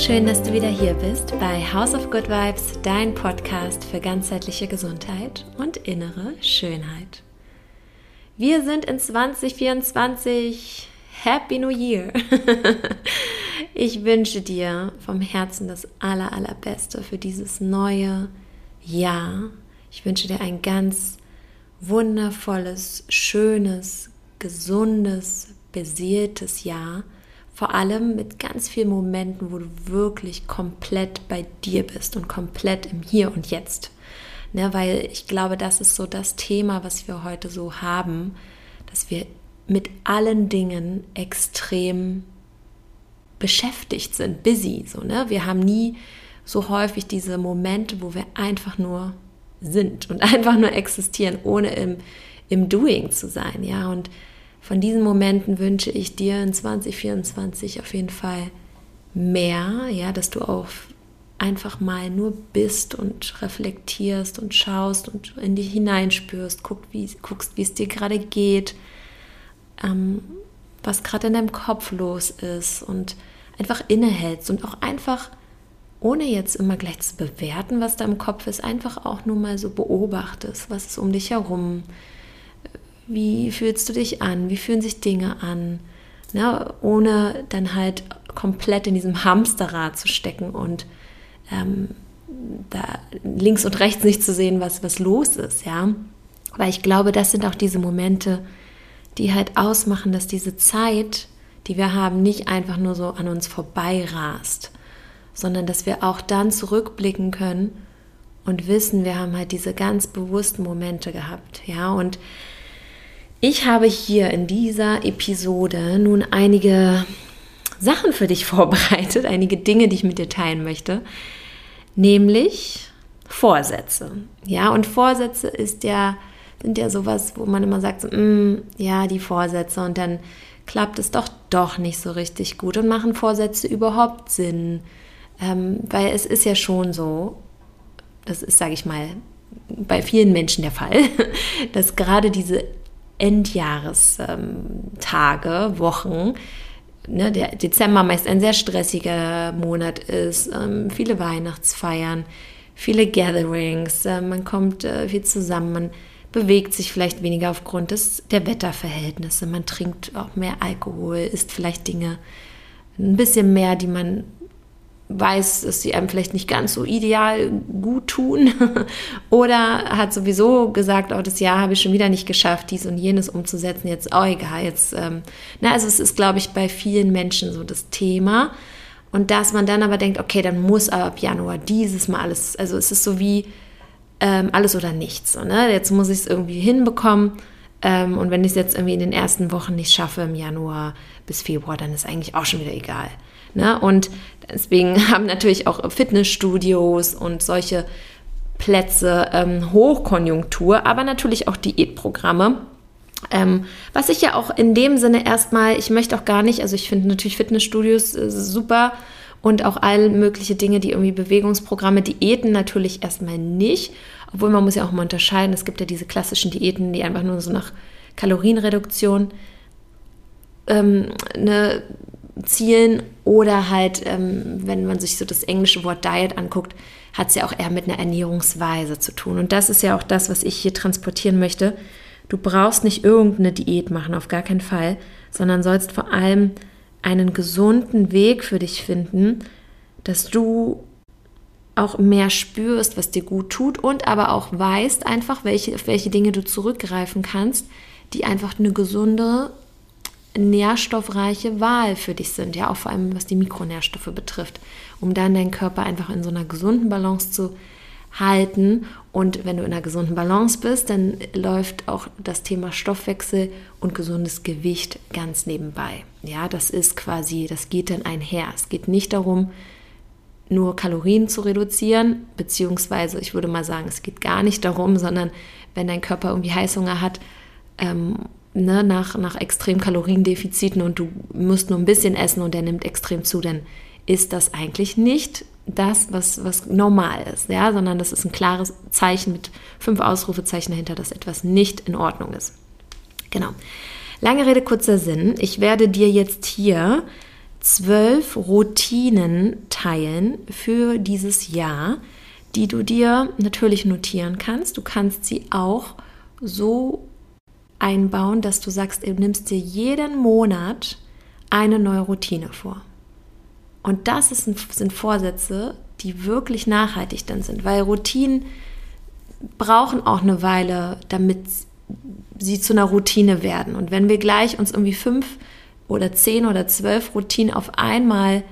Schön, dass du wieder hier bist bei House of Good Vibes, dein Podcast für ganzheitliche Gesundheit und innere Schönheit. Wir sind in 2024. Happy New Year! ich wünsche dir vom Herzen das aller, allerbeste für dieses neue Jahr. Ich wünsche dir ein ganz wundervolles, schönes, gesundes, beseeltes Jahr vor allem mit ganz vielen Momenten, wo du wirklich komplett bei dir bist und komplett im Hier und Jetzt. Ne, weil ich glaube, das ist so das Thema, was wir heute so haben, dass wir mit allen Dingen extrem beschäftigt sind, busy. So, ne? Wir haben nie so häufig diese Momente, wo wir einfach nur sind und einfach nur existieren, ohne im, im Doing zu sein. Ja, und von diesen Momenten wünsche ich dir in 2024 auf jeden Fall mehr, ja, dass du auch einfach mal nur bist und reflektierst und schaust und in dich hineinspürst, guck, wie, guckst, wie es dir gerade geht, ähm, was gerade in deinem Kopf los ist und einfach innehältst und auch einfach, ohne jetzt immer gleich zu bewerten, was da im Kopf ist, einfach auch nur mal so beobachtest, was ist um dich herum, wie fühlst du dich an, wie fühlen sich Dinge an, ne? ohne dann halt komplett in diesem Hamsterrad zu stecken und ähm, da links und rechts nicht zu sehen, was, was los ist, ja. Weil ich glaube, das sind auch diese Momente, die halt ausmachen, dass diese Zeit, die wir haben, nicht einfach nur so an uns vorbei rast, sondern dass wir auch dann zurückblicken können und wissen, wir haben halt diese ganz bewussten Momente gehabt, ja. Und ich habe hier in dieser Episode nun einige Sachen für dich vorbereitet, einige Dinge, die ich mit dir teilen möchte, nämlich Vorsätze. Ja, und Vorsätze ist ja, sind ja sowas, wo man immer sagt, mm, ja, die Vorsätze und dann klappt es doch doch nicht so richtig gut und machen Vorsätze überhaupt Sinn? Ähm, weil es ist ja schon so, das ist, sage ich mal, bei vielen Menschen der Fall, dass gerade diese Endjahrestage, Wochen. Ne, der Dezember meist ein sehr stressiger Monat ist, ähm, viele Weihnachtsfeiern, viele Gatherings, äh, man kommt äh, viel zusammen, man bewegt sich vielleicht weniger aufgrund des, der Wetterverhältnisse, man trinkt auch mehr Alkohol, isst vielleicht Dinge ein bisschen mehr, die man weiß, dass sie einem vielleicht nicht ganz so ideal gut tun oder hat sowieso gesagt, oh, das Jahr habe ich schon wieder nicht geschafft, dies und jenes umzusetzen, jetzt oh, egal, jetzt, ähm, na, also es ist, glaube ich, bei vielen Menschen so das Thema und dass man dann aber denkt, okay, dann muss aber ab Januar dieses Mal alles, also es ist so wie ähm, alles oder nichts, so, ne? jetzt muss ich es irgendwie hinbekommen ähm, und wenn ich es jetzt irgendwie in den ersten Wochen nicht schaffe im Januar bis Februar, dann ist eigentlich auch schon wieder egal. Ne? Und deswegen haben natürlich auch Fitnessstudios und solche Plätze ähm, Hochkonjunktur, aber natürlich auch Diätprogramme. Ähm, was ich ja auch in dem Sinne erstmal, ich möchte auch gar nicht, also ich finde natürlich Fitnessstudios äh, super und auch all mögliche Dinge, die irgendwie Bewegungsprogramme, Diäten natürlich erstmal nicht, obwohl man muss ja auch mal unterscheiden, es gibt ja diese klassischen Diäten, die einfach nur so nach Kalorienreduktion ähm, eine zielen oder halt, ähm, wenn man sich so das englische Wort Diet anguckt, hat es ja auch eher mit einer Ernährungsweise zu tun. Und das ist ja auch das, was ich hier transportieren möchte. Du brauchst nicht irgendeine Diät machen, auf gar keinen Fall, sondern sollst vor allem einen gesunden Weg für dich finden, dass du auch mehr spürst, was dir gut tut und aber auch weißt einfach, welche, auf welche Dinge du zurückgreifen kannst, die einfach eine gesunde nährstoffreiche Wahl für dich sind, ja, auch vor allem was die Mikronährstoffe betrifft, um dann deinen Körper einfach in so einer gesunden Balance zu halten. Und wenn du in einer gesunden Balance bist, dann läuft auch das Thema Stoffwechsel und gesundes Gewicht ganz nebenbei. Ja, das ist quasi, das geht dann einher. Es geht nicht darum, nur Kalorien zu reduzieren, beziehungsweise ich würde mal sagen, es geht gar nicht darum, sondern wenn dein Körper irgendwie Heißhunger hat ähm, ne, nach, nach extrem Kaloriendefiziten und du musst nur ein bisschen essen und der nimmt extrem zu, dann ist das eigentlich nicht das, was, was normal ist, ja, sondern das ist ein klares Zeichen mit fünf Ausrufezeichen dahinter, dass etwas nicht in Ordnung ist. Genau. Lange Rede, kurzer Sinn. Ich werde dir jetzt hier zwölf Routinen teilen für dieses Jahr, die du dir natürlich notieren kannst. Du kannst sie auch so einbauen, dass du sagst, du nimmst dir jeden Monat eine neue Routine vor. Und das ist, sind Vorsätze, die wirklich nachhaltig dann sind, weil Routinen brauchen auch eine Weile, damit sie zu einer Routine werden. Und wenn wir gleich uns irgendwie fünf oder zehn oder zwölf Routinen auf einmal,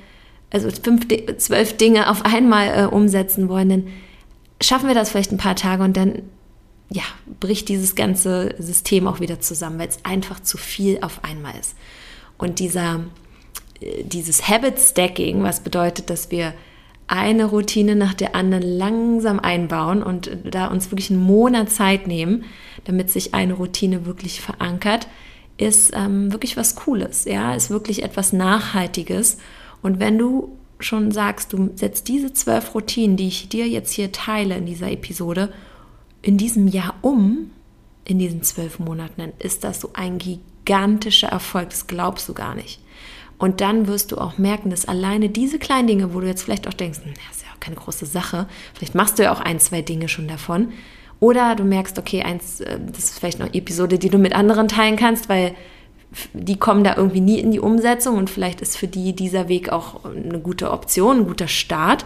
also fünf, zwölf Dinge auf einmal äh, umsetzen wollen, dann schaffen wir das vielleicht ein paar Tage und dann ja, bricht dieses ganze System auch wieder zusammen, weil es einfach zu viel auf einmal ist. Und dieser, äh, dieses Habit Stacking, was bedeutet, dass wir eine Routine nach der anderen langsam einbauen und da uns wirklich einen Monat Zeit nehmen, damit sich eine Routine wirklich verankert, ist ähm, wirklich was Cooles, ja, ist wirklich etwas Nachhaltiges. Und wenn du schon sagst, du setzt diese zwölf Routinen, die ich dir jetzt hier teile in dieser Episode, in diesem Jahr um, in diesen zwölf Monaten, dann ist das so ein gigantischer Erfolg, das glaubst du gar nicht. Und dann wirst du auch merken, dass alleine diese kleinen Dinge, wo du jetzt vielleicht auch denkst, hm, das ist ja auch keine große Sache, vielleicht machst du ja auch ein, zwei Dinge schon davon. Oder du merkst, okay, eins, äh, das ist vielleicht eine Episode, die du mit anderen teilen kannst, weil die kommen da irgendwie nie in die Umsetzung und vielleicht ist für die dieser Weg auch eine gute Option, ein guter Start.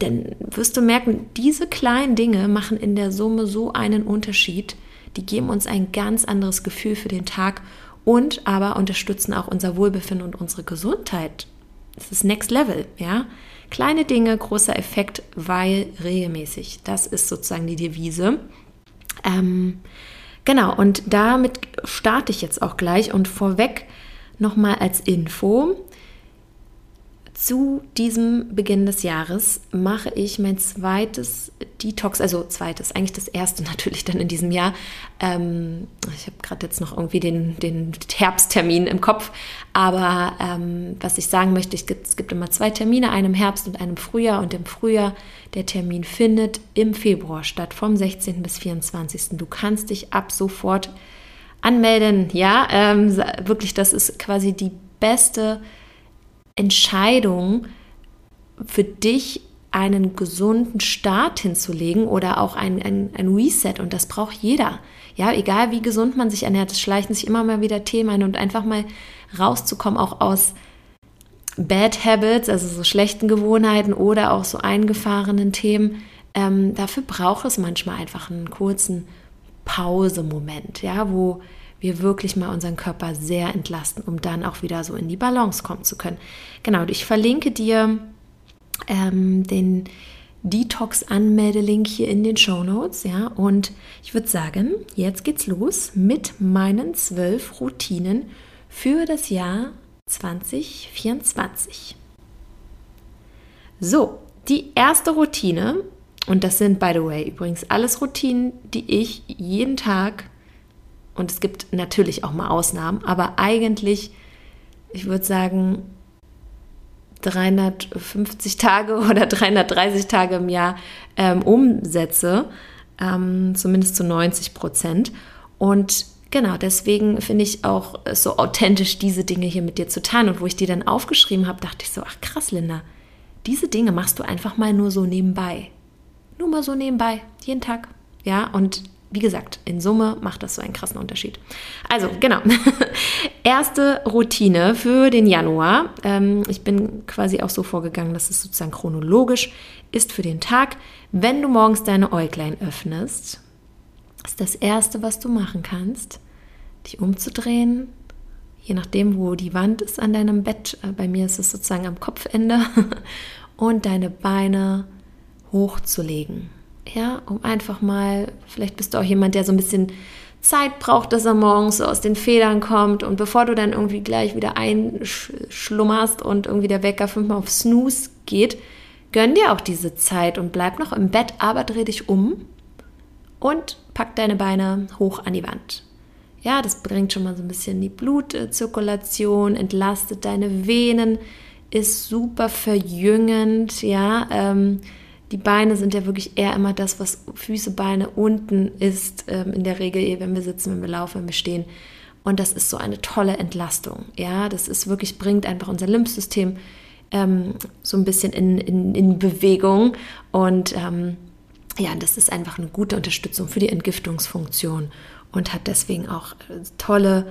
Denn wirst du merken, diese kleinen Dinge machen in der Summe so einen Unterschied. Die geben uns ein ganz anderes Gefühl für den Tag und aber unterstützen auch unser Wohlbefinden und unsere Gesundheit. Das ist Next Level, ja. Kleine Dinge, großer Effekt, weil regelmäßig. Das ist sozusagen die Devise. Ähm, genau, und damit starte ich jetzt auch gleich und vorweg nochmal als Info. Zu diesem Beginn des Jahres mache ich mein zweites Detox, also zweites, eigentlich das erste natürlich dann in diesem Jahr. Ähm, ich habe gerade jetzt noch irgendwie den, den Herbsttermin im Kopf, aber ähm, was ich sagen möchte, es gibt, es gibt immer zwei Termine, einen im Herbst und einen im Frühjahr und im Frühjahr, der Termin findet im Februar statt, vom 16. bis 24. Du kannst dich ab sofort anmelden, ja, ähm, wirklich, das ist quasi die beste Entscheidung für dich einen gesunden Start hinzulegen oder auch ein, ein, ein Reset und das braucht jeder. Ja, egal wie gesund man sich ernährt, es schleichen sich immer mal wieder Themen ein und einfach mal rauszukommen, auch aus Bad Habits, also so schlechten Gewohnheiten oder auch so eingefahrenen Themen. Ähm, dafür braucht es manchmal einfach einen kurzen Pausemoment, ja, wo wir wirklich mal unseren Körper sehr entlasten, um dann auch wieder so in die Balance kommen zu können. Genau, ich verlinke dir ähm, den Detox-Anmeldelink hier in den Show Notes, ja, und ich würde sagen, jetzt geht's los mit meinen zwölf Routinen für das Jahr 2024. So, die erste Routine, und das sind, by the way, übrigens alles Routinen, die ich jeden Tag und es gibt natürlich auch mal Ausnahmen, aber eigentlich, ich würde sagen, 350 Tage oder 330 Tage im Jahr ähm, umsetze, ähm, zumindest zu 90 Prozent. Und genau deswegen finde ich auch so authentisch, diese Dinge hier mit dir zu teilen. Und wo ich die dann aufgeschrieben habe, dachte ich so, ach krass, Linda, diese Dinge machst du einfach mal nur so nebenbei. Nur mal so nebenbei, jeden Tag. Ja, und wie gesagt, in Summe macht das so einen krassen Unterschied. Also, genau. Erste Routine für den Januar. Ähm, ich bin quasi auch so vorgegangen, dass es sozusagen chronologisch ist für den Tag. Wenn du morgens deine Äuglein öffnest, ist das Erste, was du machen kannst, dich umzudrehen, je nachdem, wo die Wand ist an deinem Bett. Äh, bei mir ist es sozusagen am Kopfende. Und deine Beine hochzulegen ja, um einfach mal, vielleicht bist du auch jemand, der so ein bisschen Zeit braucht, dass er morgens so aus den Federn kommt und bevor du dann irgendwie gleich wieder einschlummerst und irgendwie der Wecker fünfmal auf Snooze geht, gönn dir auch diese Zeit und bleib noch im Bett, aber dreh dich um und pack deine Beine hoch an die Wand. Ja, das bringt schon mal so ein bisschen die Blutzirkulation, entlastet deine Venen, ist super verjüngend, ja, ähm, die Beine sind ja wirklich eher immer das, was Füße, Beine unten ist, ähm, in der Regel, wenn wir sitzen, wenn wir laufen, wenn wir stehen. Und das ist so eine tolle Entlastung. Ja, das ist wirklich, bringt einfach unser Lymphsystem ähm, so ein bisschen in, in, in Bewegung. Und ähm, ja, das ist einfach eine gute Unterstützung für die Entgiftungsfunktion und hat deswegen auch äh, tolle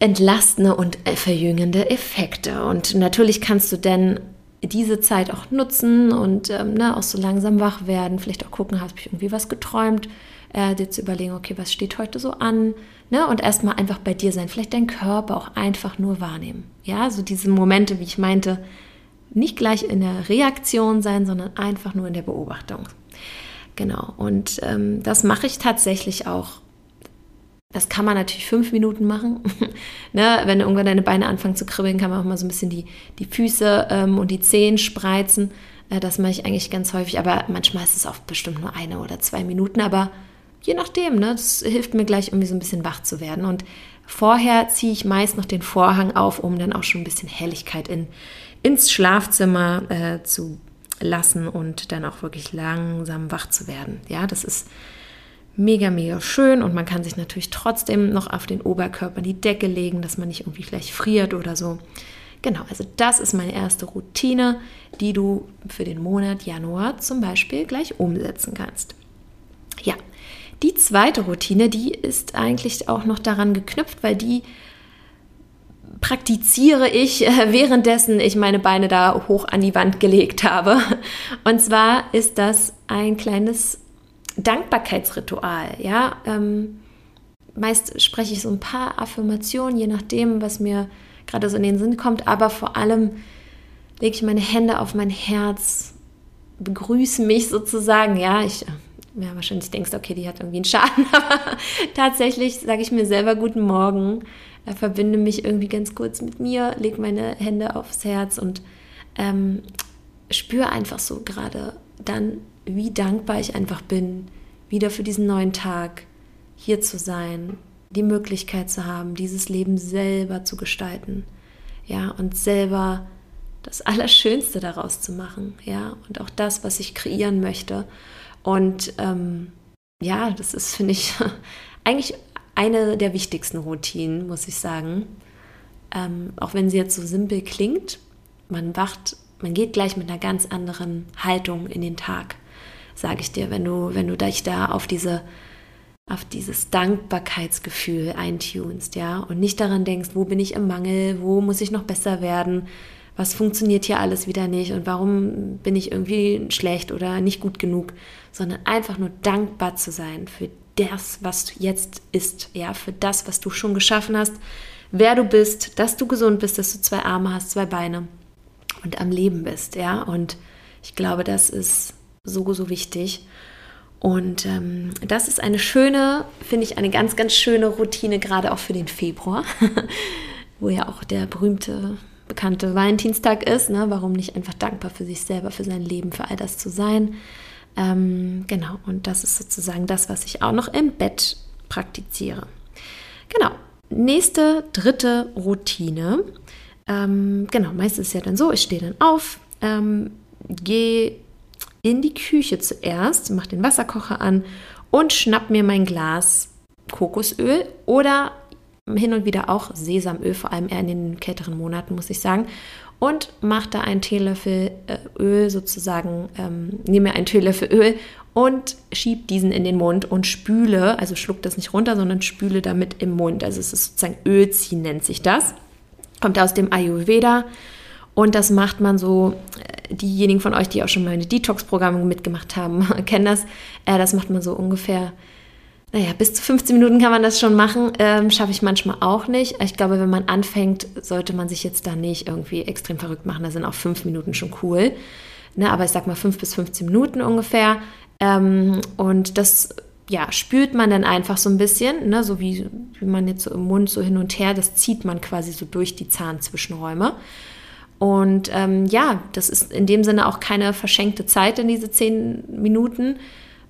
entlastende und verjüngende Effekte. Und natürlich kannst du denn diese Zeit auch nutzen und ähm, ne, auch so langsam wach werden, vielleicht auch gucken, habe ich irgendwie was geträumt, äh, dir zu überlegen, okay, was steht heute so an, ne, und erstmal einfach bei dir sein, vielleicht deinen Körper auch einfach nur wahrnehmen. Ja, so diese Momente, wie ich meinte, nicht gleich in der Reaktion sein, sondern einfach nur in der Beobachtung. Genau, und ähm, das mache ich tatsächlich auch das kann man natürlich fünf Minuten machen. ne? Wenn irgendwann deine Beine anfangen zu kribbeln, kann man auch mal so ein bisschen die, die Füße ähm, und die Zehen spreizen. Äh, das mache ich eigentlich ganz häufig, aber manchmal ist es auch bestimmt nur eine oder zwei Minuten. Aber je nachdem, ne? das hilft mir gleich irgendwie so ein bisschen wach zu werden. Und vorher ziehe ich meist noch den Vorhang auf, um dann auch schon ein bisschen Helligkeit in, ins Schlafzimmer äh, zu lassen und dann auch wirklich langsam wach zu werden. Ja, das ist mega, mega schön und man kann sich natürlich trotzdem noch auf den Oberkörper die Decke legen, dass man nicht irgendwie vielleicht friert oder so. Genau, also das ist meine erste Routine, die du für den Monat Januar zum Beispiel gleich umsetzen kannst. Ja, die zweite Routine, die ist eigentlich auch noch daran geknüpft, weil die praktiziere ich, äh, währenddessen ich meine Beine da hoch an die Wand gelegt habe. Und zwar ist das ein kleines Dankbarkeitsritual, ja. Ähm, meist spreche ich so ein paar Affirmationen, je nachdem, was mir gerade so in den Sinn kommt, aber vor allem lege ich meine Hände auf mein Herz, begrüße mich sozusagen, ja. Ich, ja, wahrscheinlich denkst du, okay, die hat irgendwie einen Schaden, aber tatsächlich sage ich mir selber Guten Morgen, äh, verbinde mich irgendwie ganz kurz mit mir, lege meine Hände aufs Herz und ähm, spüre einfach so gerade dann wie dankbar ich einfach bin, wieder für diesen neuen Tag hier zu sein, die Möglichkeit zu haben, dieses Leben selber zu gestalten, ja, und selber das Allerschönste daraus zu machen, ja, und auch das, was ich kreieren möchte. Und ähm, ja, das ist, finde ich, eigentlich eine der wichtigsten Routinen, muss ich sagen. Ähm, auch wenn sie jetzt so simpel klingt, man wacht, man geht gleich mit einer ganz anderen Haltung in den Tag sage ich dir, wenn du, wenn du dich da auf diese auf dieses Dankbarkeitsgefühl eintunst, ja, und nicht daran denkst, wo bin ich im Mangel, wo muss ich noch besser werden, was funktioniert hier alles wieder nicht und warum bin ich irgendwie schlecht oder nicht gut genug, sondern einfach nur dankbar zu sein für das, was jetzt ist, ja, für das, was du schon geschaffen hast, wer du bist, dass du gesund bist, dass du zwei Arme hast, zwei Beine und am Leben bist, ja, und ich glaube, das ist so, so wichtig. Und ähm, das ist eine schöne, finde ich, eine ganz, ganz schöne Routine, gerade auch für den Februar, wo ja auch der berühmte, bekannte Valentinstag ist. Ne? Warum nicht einfach dankbar für sich selber, für sein Leben, für all das zu sein? Ähm, genau, und das ist sozusagen das, was ich auch noch im Bett praktiziere. Genau, nächste, dritte Routine. Ähm, genau, meistens ist es ja dann so, ich stehe dann auf, ähm, gehe in die Küche zuerst, mache den Wasserkocher an und schnapp mir mein Glas Kokosöl oder hin und wieder auch Sesamöl, vor allem eher in den kälteren Monaten, muss ich sagen. Und mache da einen Teelöffel äh, Öl sozusagen, ähm, nehme einen Teelöffel Öl und schiebe diesen in den Mund und spüle, also schluck das nicht runter, sondern spüle damit im Mund. Also es ist sozusagen Ölziehen nennt sich das. Kommt aus dem Ayurveda und das macht man so, äh, diejenigen von euch, die auch schon meine Detox-Programme mitgemacht haben, kennen das. Äh, das macht man so ungefähr, naja, bis zu 15 Minuten kann man das schon machen. Ähm, Schaffe ich manchmal auch nicht. Ich glaube, wenn man anfängt, sollte man sich jetzt da nicht irgendwie extrem verrückt machen. Da sind auch fünf Minuten schon cool. Ne, aber ich sag mal fünf bis 15 Minuten ungefähr. Ähm, und das ja, spürt man dann einfach so ein bisschen, ne, so wie, wie man jetzt so im Mund so hin und her, das zieht man quasi so durch die Zahnzwischenräume. Und ähm, ja, das ist in dem Sinne auch keine verschenkte Zeit in diese zehn Minuten,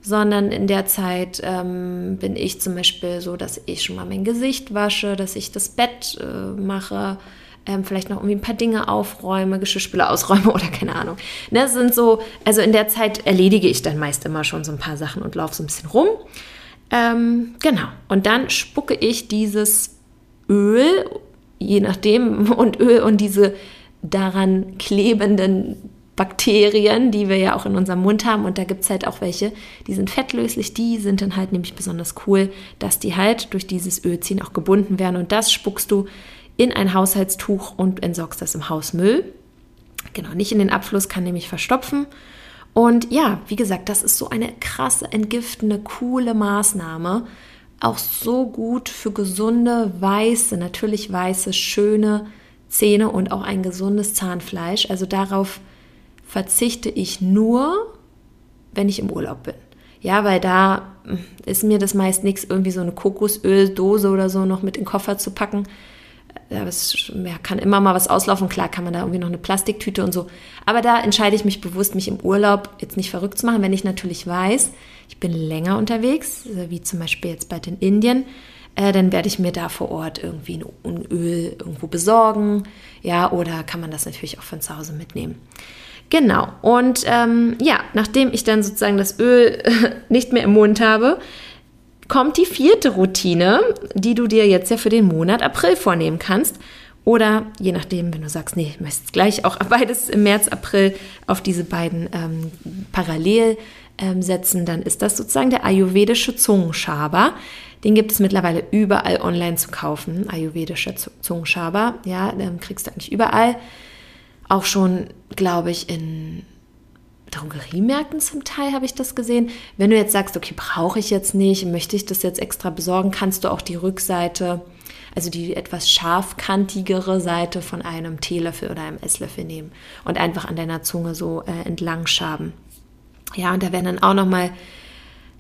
sondern in der Zeit ähm, bin ich zum Beispiel so, dass ich schon mal mein Gesicht wasche, dass ich das Bett äh, mache, ähm, vielleicht noch irgendwie ein paar Dinge aufräume, Geschirrspüler ausräume oder keine Ahnung. Ne, das sind so, also in der Zeit erledige ich dann meist immer schon so ein paar Sachen und laufe so ein bisschen rum. Ähm, genau. Und dann spucke ich dieses Öl, je nachdem, und Öl und diese daran klebenden Bakterien, die wir ja auch in unserem Mund haben. Und da gibt es halt auch welche, die sind fettlöslich. Die sind dann halt nämlich besonders cool, dass die halt durch dieses Ölziehen auch gebunden werden. Und das spuckst du in ein Haushaltstuch und entsorgst das im Hausmüll. Genau, nicht in den Abfluss, kann nämlich verstopfen. Und ja, wie gesagt, das ist so eine krasse, entgiftende, coole Maßnahme. Auch so gut für gesunde, weiße, natürlich weiße, schöne Zähne und auch ein gesundes Zahnfleisch. Also darauf verzichte ich nur, wenn ich im Urlaub bin. Ja, weil da hm, ist mir das meist nichts, irgendwie so eine Kokosöldose oder so noch mit in den Koffer zu packen es ja, kann immer mal was auslaufen. Klar kann man da irgendwie noch eine Plastiktüte und so. Aber da entscheide ich mich bewusst, mich im Urlaub jetzt nicht verrückt zu machen, wenn ich natürlich weiß, ich bin länger unterwegs, wie zum Beispiel jetzt bald in Indien. Äh, dann werde ich mir da vor Ort irgendwie ein Öl irgendwo besorgen. Ja, oder kann man das natürlich auch von zu Hause mitnehmen. Genau. Und ähm, ja, nachdem ich dann sozusagen das Öl nicht mehr im Mund habe, kommt die vierte Routine, die du dir jetzt ja für den Monat April vornehmen kannst. Oder je nachdem, wenn du sagst, nee, ich möchte gleich auch beides im März, April auf diese beiden ähm, parallel ähm, setzen, dann ist das sozusagen der ayurvedische Zungenschaber. Den gibt es mittlerweile überall online zu kaufen. Ayurvedischer Zungenschaber, ja, den kriegst du eigentlich überall. Auch schon, glaube ich, in Drogeriemärkten zum Teil habe ich das gesehen. Wenn du jetzt sagst, okay, brauche ich jetzt nicht, möchte ich das jetzt extra besorgen, kannst du auch die Rückseite, also die etwas scharfkantigere Seite von einem Teelöffel oder einem Esslöffel nehmen und einfach an deiner Zunge so äh, entlang schaben. Ja, und da werden dann auch nochmal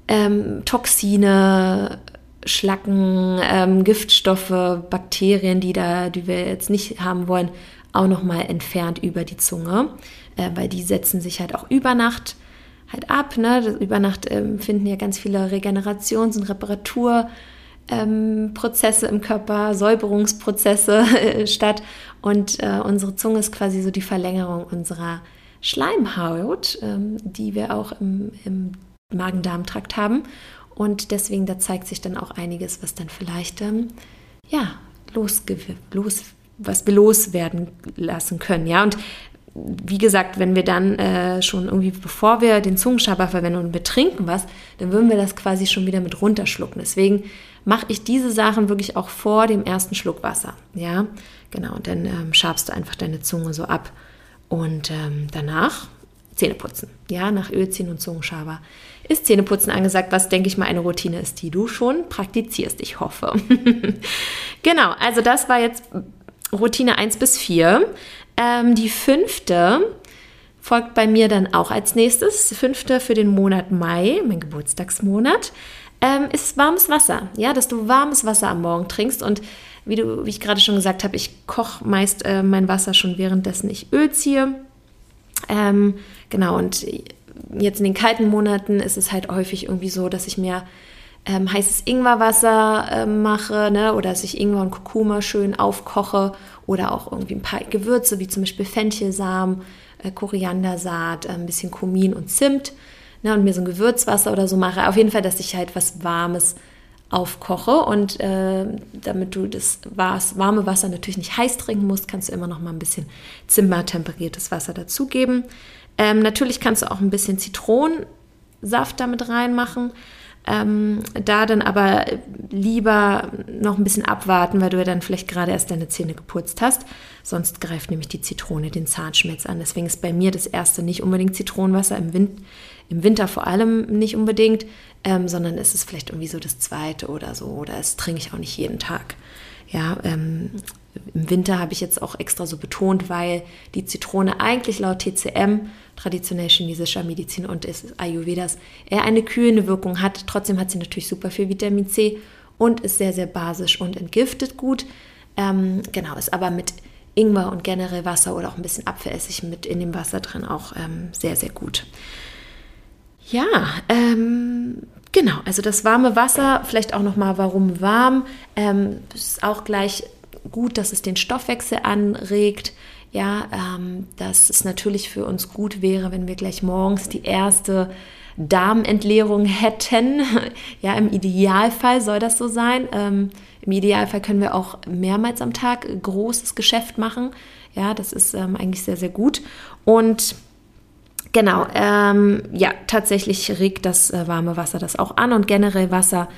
ähm, Toxine, Schlacken, ähm, Giftstoffe, Bakterien, die da, die wir jetzt nicht haben wollen, auch nochmal entfernt über die Zunge äh, weil die setzen sich halt auch über Nacht halt ab. Ne? Über Nacht ähm, finden ja ganz viele Regenerations- und Reparaturprozesse ähm, im Körper, Säuberungsprozesse äh, statt. Und äh, unsere Zunge ist quasi so die Verlängerung unserer Schleimhaut, ähm, die wir auch im, im Magen-Darm-Trakt haben. Und deswegen, da zeigt sich dann auch einiges, was dann vielleicht, ähm, ja, los, was wir loswerden lassen können. Ja, und wie gesagt, wenn wir dann äh, schon irgendwie, bevor wir den Zungenschaber verwenden und wir trinken was, dann würden wir das quasi schon wieder mit runterschlucken. Deswegen mache ich diese Sachen wirklich auch vor dem ersten Schluck Wasser. Ja, genau. Und dann ähm, schabst du einfach deine Zunge so ab. Und ähm, danach Zähne putzen. Ja, nach Ölziehen und Zungenschaber ist Zähneputzen angesagt, was denke ich mal eine Routine ist, die du schon praktizierst, ich hoffe. genau, also das war jetzt Routine 1 bis 4. Ähm, die fünfte folgt bei mir dann auch als nächstes. Fünfte für den Monat Mai, mein Geburtstagsmonat, ähm, ist warmes Wasser. Ja, dass du warmes Wasser am Morgen trinkst und wie, du, wie ich gerade schon gesagt habe, ich koche meist äh, mein Wasser schon währenddessen ich Öl ziehe. Ähm, genau, und jetzt in den kalten Monaten ist es halt häufig irgendwie so, dass ich mir ähm, heißes Ingwerwasser äh, mache ne? oder dass ich Ingwer und Kurkuma schön aufkoche oder auch irgendwie ein paar Gewürze wie zum Beispiel Fenchelsamen, äh, Koriandersaat, äh, ein bisschen Kumin und Zimt ne? und mir so ein Gewürzwasser oder so mache. Auf jeden Fall, dass ich halt was Warmes aufkoche und äh, damit du das warme Wasser natürlich nicht heiß trinken musst, kannst du immer noch mal ein bisschen zimmertemperiertes Wasser dazugeben. Ähm, natürlich kannst du auch ein bisschen Zitronensaft damit reinmachen. Ähm, da dann aber lieber noch ein bisschen abwarten, weil du ja dann vielleicht gerade erst deine Zähne geputzt hast. Sonst greift nämlich die Zitrone den Zahnschmelz an. Deswegen ist bei mir das erste nicht unbedingt Zitronenwasser, im, Wind, im Winter vor allem nicht unbedingt, ähm, sondern es ist vielleicht irgendwie so das zweite oder so. Oder es trinke ich auch nicht jeden Tag. Ja, ähm, im Winter habe ich jetzt auch extra so betont, weil die Zitrone eigentlich laut TCM, traditionell chinesischer Medizin und ist Ayurvedas, eher eine kühlende Wirkung hat. Trotzdem hat sie natürlich super viel Vitamin C und ist sehr, sehr basisch und entgiftet gut. Ähm, genau, ist aber mit Ingwer und generell Wasser oder auch ein bisschen Apfelessig mit in dem Wasser drin auch ähm, sehr, sehr gut. Ja, ähm, genau, also das warme Wasser, vielleicht auch nochmal, warum warm, ähm, ist auch gleich gut, dass es den Stoffwechsel anregt. Ja, ähm, dass es natürlich für uns gut wäre, wenn wir gleich morgens die erste Darmentleerung hätten. Ja, im Idealfall soll das so sein. Ähm, Im Idealfall können wir auch mehrmals am Tag großes Geschäft machen. Ja, das ist ähm, eigentlich sehr, sehr gut. Und genau, ähm, ja, tatsächlich regt das äh, warme Wasser das auch an und generell Wasser.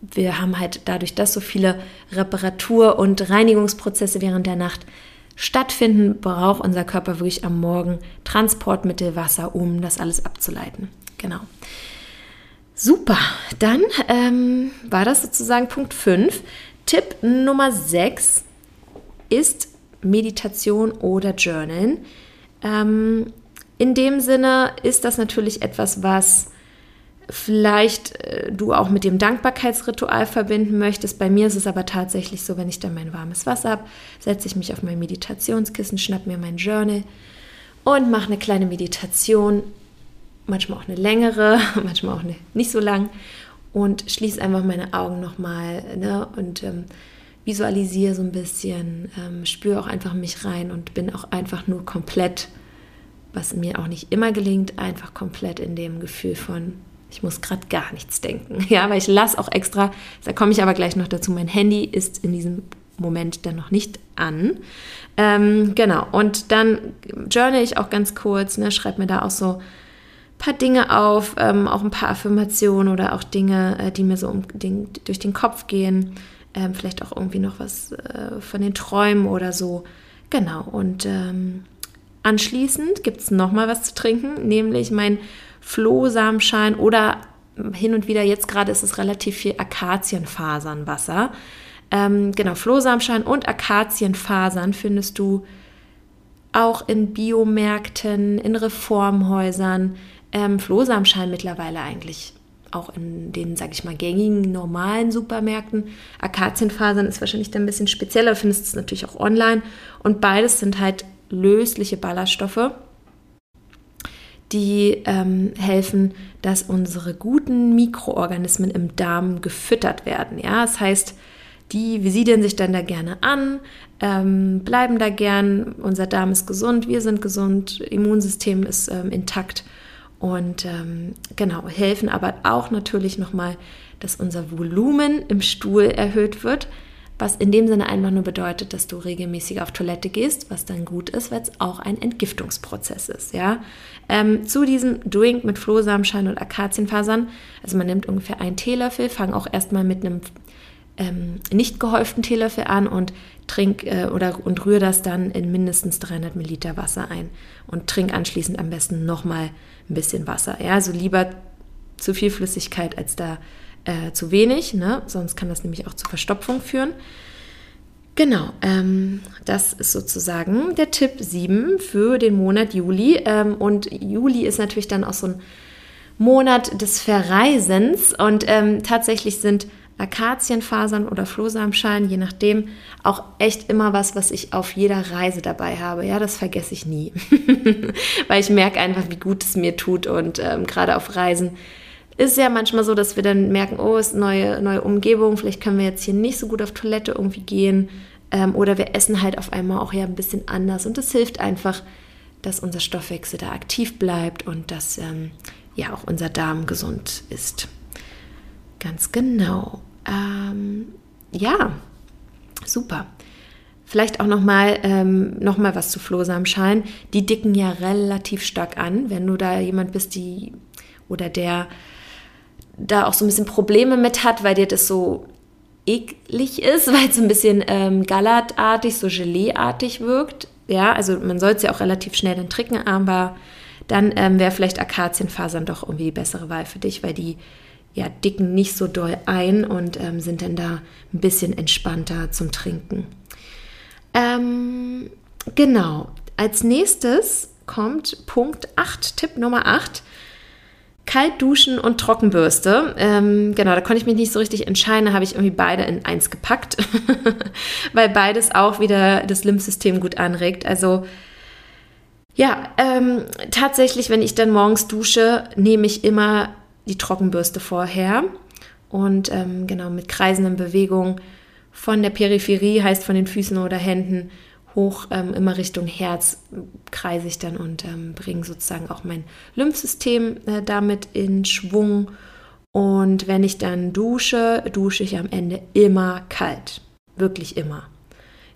Wir haben halt dadurch, dass so viele Reparatur- und Reinigungsprozesse während der Nacht stattfinden, braucht unser Körper wirklich am Morgen Transportmittel Wasser, um das alles abzuleiten. Genau. Super, dann ähm, war das sozusagen Punkt 5. Tipp Nummer 6 ist Meditation oder Journalen. Ähm, in dem Sinne ist das natürlich etwas, was vielleicht äh, du auch mit dem Dankbarkeitsritual verbinden möchtest. Bei mir ist es aber tatsächlich so, wenn ich dann mein warmes Wasser habe, setze ich mich auf mein Meditationskissen, schnapp mir mein Journal und mache eine kleine Meditation, manchmal auch eine längere, manchmal auch eine nicht so lang und schließe einfach meine Augen nochmal ne, und ähm, visualisiere so ein bisschen, ähm, spüre auch einfach mich rein und bin auch einfach nur komplett, was mir auch nicht immer gelingt, einfach komplett in dem Gefühl von ich muss gerade gar nichts denken. Ja, weil ich lasse auch extra, da komme ich aber gleich noch dazu, mein Handy ist in diesem Moment dann noch nicht an. Ähm, genau, und dann journal ich auch ganz kurz, ne, schreibe mir da auch so ein paar Dinge auf, ähm, auch ein paar Affirmationen oder auch Dinge, äh, die mir so um den, durch den Kopf gehen. Ähm, vielleicht auch irgendwie noch was äh, von den Träumen oder so. Genau, und ähm, anschließend gibt es nochmal was zu trinken, nämlich mein Flohsamenschein oder hin und wieder, jetzt gerade ist es relativ viel Akazienfasernwasser. Ähm, genau, Flohsamenschein und Akazienfasern findest du auch in Biomärkten, in Reformhäusern. Ähm, Flohsamenschein mittlerweile eigentlich auch in den, sag ich mal, gängigen, normalen Supermärkten. Akazienfasern ist wahrscheinlich dann ein bisschen spezieller, findest es natürlich auch online. Und beides sind halt lösliche Ballaststoffe die ähm, helfen, dass unsere guten Mikroorganismen im Darm gefüttert werden. Ja, das heißt, die siedeln sich dann da gerne an, ähm, bleiben da gern. Unser Darm ist gesund, wir sind gesund, Immunsystem ist ähm, intakt und ähm, genau helfen aber auch natürlich nochmal, dass unser Volumen im Stuhl erhöht wird was in dem Sinne einfach nur bedeutet, dass du regelmäßig auf Toilette gehst, was dann gut ist, weil es auch ein Entgiftungsprozess ist. Ja? Ähm, zu diesem Drink mit Flohsamenschein und Akazienfasern, also man nimmt ungefähr einen Teelöffel, fang auch erstmal mit einem ähm, nicht gehäuften Teelöffel an und trink äh, oder und rühre das dann in mindestens 300 Milliliter Wasser ein und trink anschließend am besten nochmal ein bisschen Wasser. Ja, also lieber zu viel Flüssigkeit als da äh, zu wenig, ne? sonst kann das nämlich auch zu Verstopfung führen. Genau, ähm, das ist sozusagen der Tipp 7 für den Monat Juli. Ähm, und Juli ist natürlich dann auch so ein Monat des Verreisens und ähm, tatsächlich sind Akazienfasern oder Flohsamenschalen, je nachdem, auch echt immer was, was ich auf jeder Reise dabei habe. Ja, das vergesse ich nie, weil ich merke einfach, wie gut es mir tut und ähm, gerade auf Reisen ist ja manchmal so, dass wir dann merken, oh, es ist neue, neue Umgebung, vielleicht können wir jetzt hier nicht so gut auf Toilette irgendwie gehen. Ähm, oder wir essen halt auf einmal auch ja ein bisschen anders. Und das hilft einfach, dass unser Stoffwechsel da aktiv bleibt und dass ähm, ja auch unser Darm gesund ist. Ganz genau. Ähm, ja, super. Vielleicht auch nochmal ähm, noch was zu Flohsamenschalen. Die dicken ja relativ stark an. Wenn du da jemand bist, die oder der da auch so ein bisschen Probleme mit hat, weil dir das so eklig ist, weil es so ein bisschen ähm, galatartig, so Gelee-artig wirkt. Ja, also man soll es ja auch relativ schnell dann trinken, aber dann ähm, wäre vielleicht Akazienfasern doch irgendwie die bessere Wahl für dich, weil die ja dicken nicht so doll ein und ähm, sind dann da ein bisschen entspannter zum Trinken. Ähm, genau. Als nächstes kommt Punkt 8, Tipp Nummer 8. Kalt duschen und Trockenbürste. Ähm, genau, da konnte ich mich nicht so richtig entscheiden. Da habe ich irgendwie beide in eins gepackt, weil beides auch wieder das Lymphsystem gut anregt. Also ja, ähm, tatsächlich, wenn ich dann morgens dusche, nehme ich immer die Trockenbürste vorher und ähm, genau mit kreisenden Bewegungen von der Peripherie, heißt von den Füßen oder Händen, hoch ähm, immer Richtung Herz kreise ich dann und ähm, bringe sozusagen auch mein Lymphsystem äh, damit in Schwung. Und wenn ich dann dusche, dusche ich am Ende immer kalt. Wirklich immer.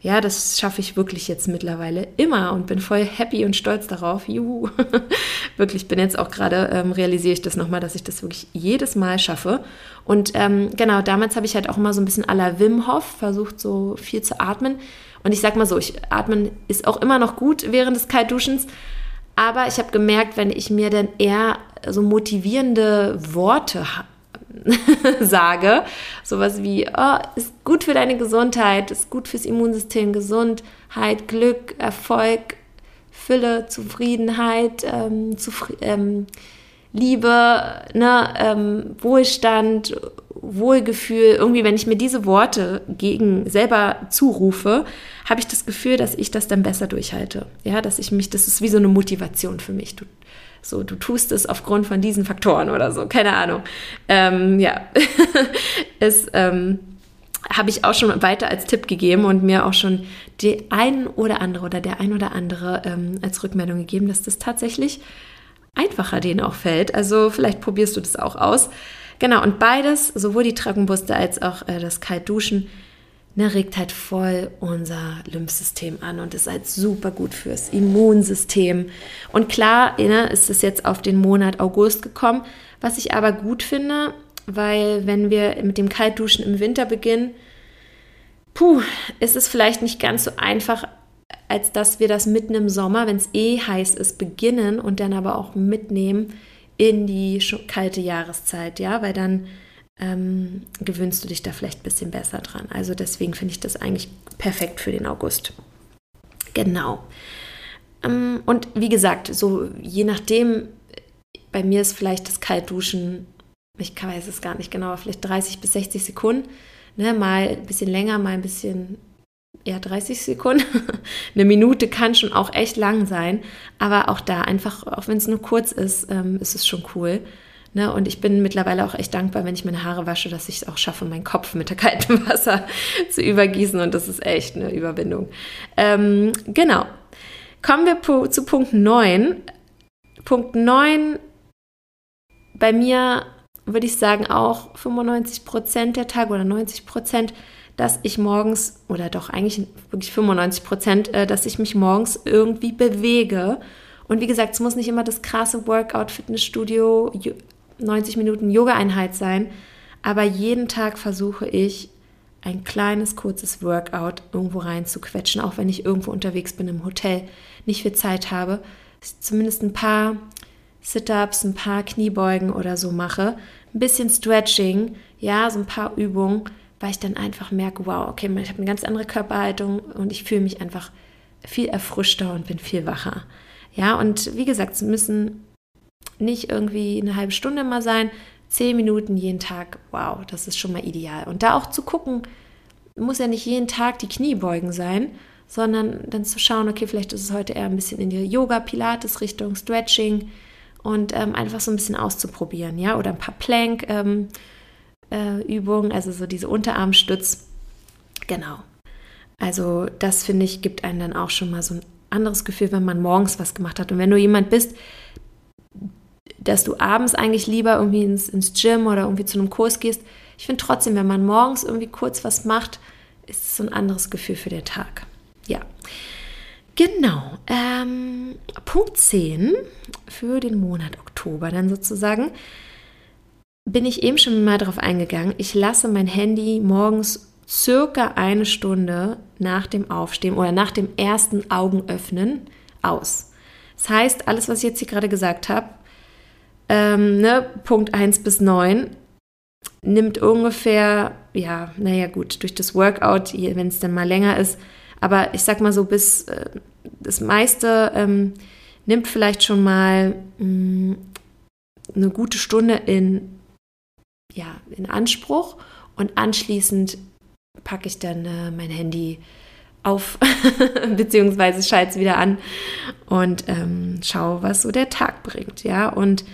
Ja, das schaffe ich wirklich jetzt mittlerweile immer und bin voll happy und stolz darauf. Juhu. wirklich, bin jetzt auch gerade, ähm, realisiere ich das nochmal, dass ich das wirklich jedes Mal schaffe. Und ähm, genau, damals habe ich halt auch immer so ein bisschen à la Wim Hof versucht, so viel zu atmen. Und ich sag mal so, ich atmen ist auch immer noch gut während des Kaltduschens. Aber ich habe gemerkt, wenn ich mir dann eher so motivierende Worte sage, sowas wie, oh, ist gut für deine Gesundheit, ist gut fürs Immunsystem, Gesundheit, Glück, Erfolg, Fülle, Zufriedenheit, ähm, Zufri ähm, Liebe, ne, ähm, Wohlstand, Wohlgefühl, irgendwie, wenn ich mir diese Worte gegen selber zurufe, habe ich das Gefühl, dass ich das dann besser durchhalte. Ja, dass ich mich, das ist wie so eine Motivation für mich. Du, so, du tust es aufgrund von diesen Faktoren oder so, keine Ahnung. Ähm, ja, es ähm, habe ich auch schon weiter als Tipp gegeben und mir auch schon die ein oder andere oder der ein oder andere ähm, als Rückmeldung gegeben, dass das tatsächlich einfacher denen auch fällt. Also vielleicht probierst du das auch aus. Genau, und beides, sowohl die Trockenbuste als auch äh, das Kaltduschen, ne, regt halt voll unser Lymphsystem an und ist halt super gut fürs Immunsystem. Und klar ne, ist es jetzt auf den Monat August gekommen, was ich aber gut finde, weil wenn wir mit dem Kaltduschen im Winter beginnen, puh, ist es vielleicht nicht ganz so einfach, als dass wir das mitten im Sommer, wenn es eh heiß ist, beginnen und dann aber auch mitnehmen in die kalte Jahreszeit, ja, weil dann ähm, gewöhnst du dich da vielleicht ein bisschen besser dran. Also deswegen finde ich das eigentlich perfekt für den August. Genau. Ähm, und wie gesagt, so je nachdem, bei mir ist vielleicht das Kaltduschen, ich weiß es gar nicht genau, vielleicht 30 bis 60 Sekunden. Ne, mal ein bisschen länger, mal ein bisschen ja, 30 Sekunden. Eine Minute kann schon auch echt lang sein, aber auch da einfach, auch wenn es nur kurz ist, ähm, ist es schon cool. Ne? Und ich bin mittlerweile auch echt dankbar, wenn ich meine Haare wasche, dass ich es auch schaffe, meinen Kopf mit kaltem Wasser zu übergießen. Und das ist echt eine Überwindung. Ähm, genau. Kommen wir zu Punkt 9. Punkt 9 bei mir würde ich sagen auch 95 Prozent der Tage oder 90 Prozent dass ich morgens, oder doch eigentlich wirklich 95 Prozent, äh, dass ich mich morgens irgendwie bewege. Und wie gesagt, es muss nicht immer das krasse Workout, Fitnessstudio, 90 Minuten Yoga-Einheit sein, aber jeden Tag versuche ich, ein kleines, kurzes Workout irgendwo rein zu quetschen, auch wenn ich irgendwo unterwegs bin im Hotel, nicht viel Zeit habe, zumindest ein paar Sit-ups, ein paar Kniebeugen oder so mache, ein bisschen Stretching, ja, so ein paar Übungen, weil ich dann einfach merke, wow, okay, ich habe eine ganz andere Körperhaltung und ich fühle mich einfach viel erfrischter und bin viel wacher. Ja, und wie gesagt, es müssen nicht irgendwie eine halbe Stunde mal sein, zehn Minuten jeden Tag, wow, das ist schon mal ideal. Und da auch zu gucken, muss ja nicht jeden Tag die Kniebeugen sein, sondern dann zu schauen, okay, vielleicht ist es heute eher ein bisschen in die Yoga-Pilates-Richtung, Stretching und ähm, einfach so ein bisschen auszuprobieren, ja, oder ein paar Plank. Ähm, äh, Übung, also so diese Unterarmstütz. Genau. Also das finde ich gibt einem dann auch schon mal so ein anderes Gefühl, wenn man morgens was gemacht hat. Und wenn du jemand bist, dass du abends eigentlich lieber irgendwie ins, ins Gym oder irgendwie zu einem Kurs gehst, ich finde trotzdem, wenn man morgens irgendwie kurz was macht, ist es so ein anderes Gefühl für den Tag. Ja. Genau. Ähm, Punkt 10 für den Monat Oktober dann sozusagen bin ich eben schon mal darauf eingegangen. Ich lasse mein Handy morgens circa eine Stunde nach dem Aufstehen oder nach dem ersten Augenöffnen aus. Das heißt, alles, was ich jetzt hier gerade gesagt habe, ähm, ne, Punkt 1 bis 9, nimmt ungefähr, ja, naja gut, durch das Workout, wenn es dann mal länger ist, aber ich sag mal so bis äh, das meiste ähm, nimmt vielleicht schon mal mh, mm, eine gute Stunde in ja, in Anspruch. Und anschließend packe ich dann äh, mein Handy auf, beziehungsweise schalte es wieder an und ähm, schaue, was so der Tag bringt, ja, und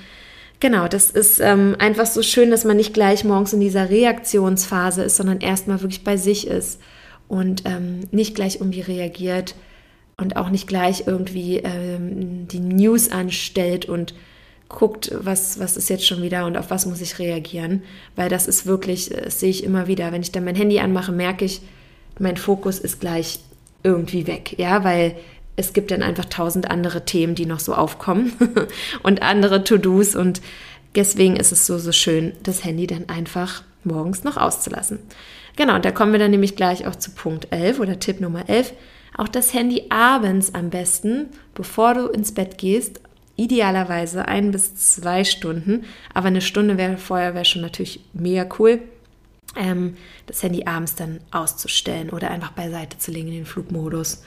genau, das ist ähm, einfach so schön, dass man nicht gleich morgens in dieser Reaktionsphase ist, sondern erstmal wirklich bei sich ist und ähm, nicht gleich irgendwie reagiert, und auch nicht gleich irgendwie ähm, die News anstellt und guckt, was, was ist jetzt schon wieder und auf was muss ich reagieren. Weil das ist wirklich, das sehe ich immer wieder. Wenn ich dann mein Handy anmache, merke ich, mein Fokus ist gleich irgendwie weg. Ja, weil es gibt dann einfach tausend andere Themen, die noch so aufkommen und andere To-Dos und deswegen ist es so, so schön, das Handy dann einfach morgens noch auszulassen. Genau, und da kommen wir dann nämlich gleich auch zu Punkt 11 oder Tipp Nummer 11. Auch das Handy abends am besten, bevor du ins Bett gehst, idealerweise ein bis zwei Stunden, aber eine Stunde wäre vorher wäre schon natürlich mega cool, ähm, das Handy abends dann auszustellen oder einfach beiseite zu legen in den Flugmodus.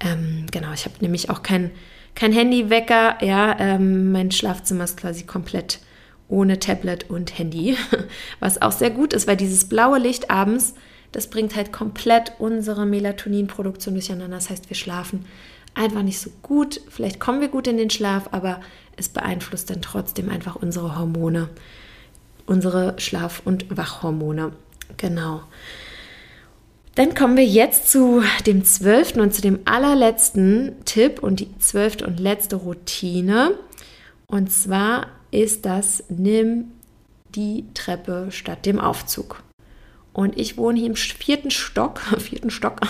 Ähm, genau, ich habe nämlich auch kein, kein Handywecker, ja, ähm, mein Schlafzimmer ist quasi komplett ohne Tablet und Handy, was auch sehr gut ist, weil dieses blaue Licht abends, das bringt halt komplett unsere Melatoninproduktion durcheinander. Das heißt, wir schlafen einfach nicht so gut. Vielleicht kommen wir gut in den Schlaf, aber es beeinflusst dann trotzdem einfach unsere Hormone, unsere Schlaf- und Wachhormone. Genau. Dann kommen wir jetzt zu dem zwölften und zu dem allerletzten Tipp und die zwölfte und letzte Routine. Und zwar ist das, nimm die Treppe statt dem Aufzug. Und ich wohne hier im vierten Stock, vierten Stock.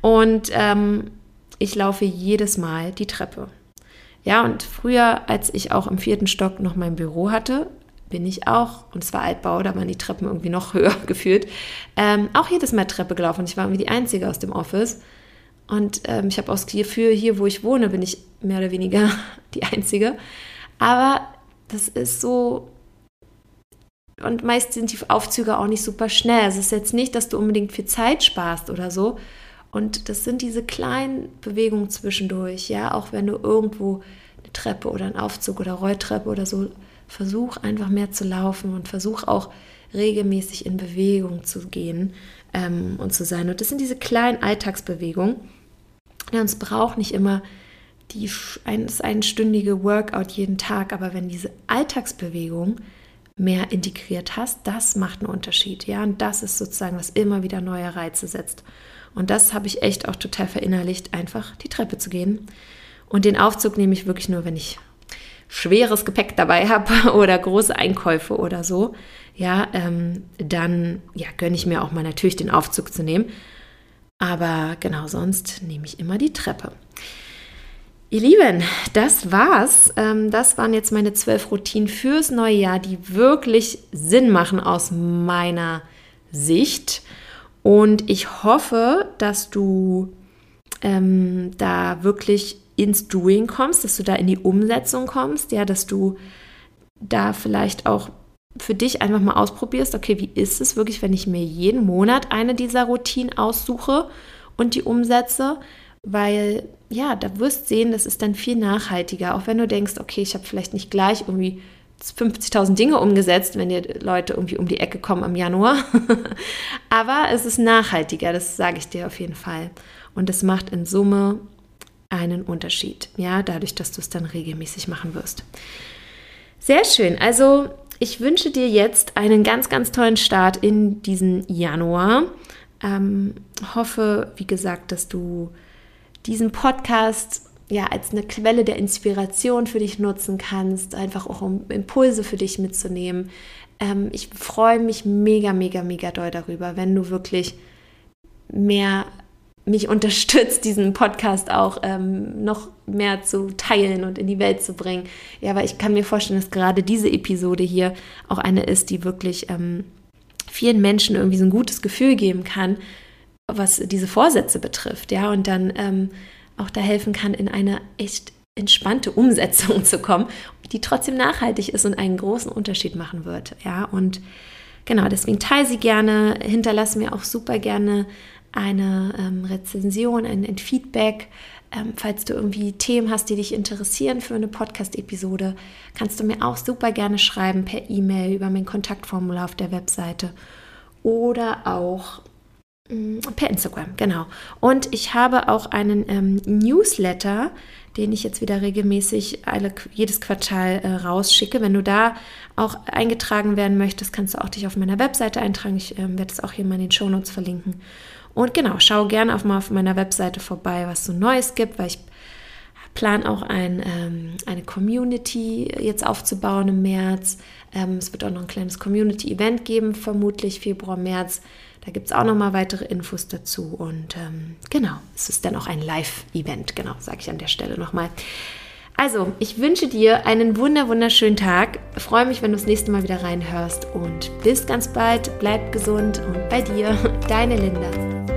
Und ähm, ich laufe jedes Mal die Treppe. Ja, und früher, als ich auch im vierten Stock noch mein Büro hatte, bin ich auch, und es war Altbau, da waren die Treppen irgendwie noch höher gefühlt, ähm, auch jedes Mal Treppe gelaufen. Ich war irgendwie die Einzige aus dem Office. Und ähm, ich habe auch das Gefühl, hier, wo ich wohne, bin ich mehr oder weniger die Einzige. Aber das ist so. Und meist sind die Aufzüge auch nicht super schnell. Also es ist jetzt nicht, dass du unbedingt viel Zeit sparst oder so. Und das sind diese kleinen Bewegungen zwischendurch, ja, auch wenn du irgendwo eine Treppe oder einen Aufzug oder Rolltreppe oder so, versuch einfach mehr zu laufen und versuch auch regelmäßig in Bewegung zu gehen ähm, und zu sein. Und das sind diese kleinen Alltagsbewegungen. Ja, und es braucht nicht immer die, ein, das einstündige Workout jeden Tag, aber wenn diese Alltagsbewegung mehr integriert hast, das macht einen Unterschied. Ja, und das ist sozusagen, was immer wieder neue Reize setzt. Und das habe ich echt auch total verinnerlicht, einfach die Treppe zu gehen. Und den Aufzug nehme ich wirklich nur, wenn ich schweres Gepäck dabei habe oder große Einkäufe oder so. Ja, ähm, dann ja, gönne ich mir auch mal natürlich den Aufzug zu nehmen. Aber genau sonst nehme ich immer die Treppe. Ihr Lieben, das war's. Ähm, das waren jetzt meine zwölf Routinen fürs neue Jahr, die wirklich Sinn machen aus meiner Sicht. Und ich hoffe, dass du ähm, da wirklich ins Doing kommst, dass du da in die Umsetzung kommst, ja, dass du da vielleicht auch für dich einfach mal ausprobierst, okay, wie ist es wirklich, wenn ich mir jeden Monat eine dieser Routinen aussuche und die umsetze? Weil ja, da wirst sehen, das ist dann viel nachhaltiger, auch wenn du denkst, okay, ich habe vielleicht nicht gleich irgendwie 50.000 Dinge umgesetzt, wenn dir Leute irgendwie um die Ecke kommen im Januar. Aber es ist nachhaltiger, das sage ich dir auf jeden Fall. Und es macht in Summe einen Unterschied, ja, dadurch, dass du es dann regelmäßig machen wirst. Sehr schön. Also, ich wünsche dir jetzt einen ganz, ganz tollen Start in diesen Januar. Ähm, hoffe, wie gesagt, dass du diesen Podcast ja, als eine Quelle der Inspiration für dich nutzen kannst, einfach auch um Impulse für dich mitzunehmen. Ähm, ich freue mich mega, mega, mega doll darüber, wenn du wirklich mehr mich unterstützt, diesen Podcast auch ähm, noch mehr zu teilen und in die Welt zu bringen. Ja, weil ich kann mir vorstellen, dass gerade diese Episode hier auch eine ist, die wirklich ähm, vielen Menschen irgendwie so ein gutes Gefühl geben kann, was diese Vorsätze betrifft. Ja, und dann ähm, auch da helfen kann, in eine echt entspannte Umsetzung zu kommen, die trotzdem nachhaltig ist und einen großen Unterschied machen wird. Ja, und genau, deswegen teile sie gerne, hinterlasse mir auch super gerne eine ähm, Rezension, ein, ein Feedback. Ähm, falls du irgendwie Themen hast, die dich interessieren für eine Podcast-Episode, kannst du mir auch super gerne schreiben per E-Mail über mein Kontaktformular auf der Webseite oder auch per Instagram, genau. Und ich habe auch einen ähm, Newsletter, den ich jetzt wieder regelmäßig alle, jedes Quartal äh, rausschicke. Wenn du da auch eingetragen werden möchtest, kannst du auch dich auf meiner Webseite eintragen. Ich ähm, werde es auch hier mal in den Shownotes verlinken. Und genau, schau gerne auch mal auf meiner Webseite vorbei, was so Neues gibt, weil ich plane auch ein, ähm, eine Community jetzt aufzubauen im März. Ähm, es wird auch noch ein kleines Community-Event geben, vermutlich Februar, März. Da gibt es auch noch mal weitere Infos dazu. Und ähm, genau, es ist dann auch ein Live-Event, genau, sage ich an der Stelle nochmal. Also, ich wünsche dir einen wunder wunderschönen Tag. Freue mich, wenn du das nächste Mal wieder reinhörst und bis ganz bald. Bleib gesund und bei dir, deine Linda.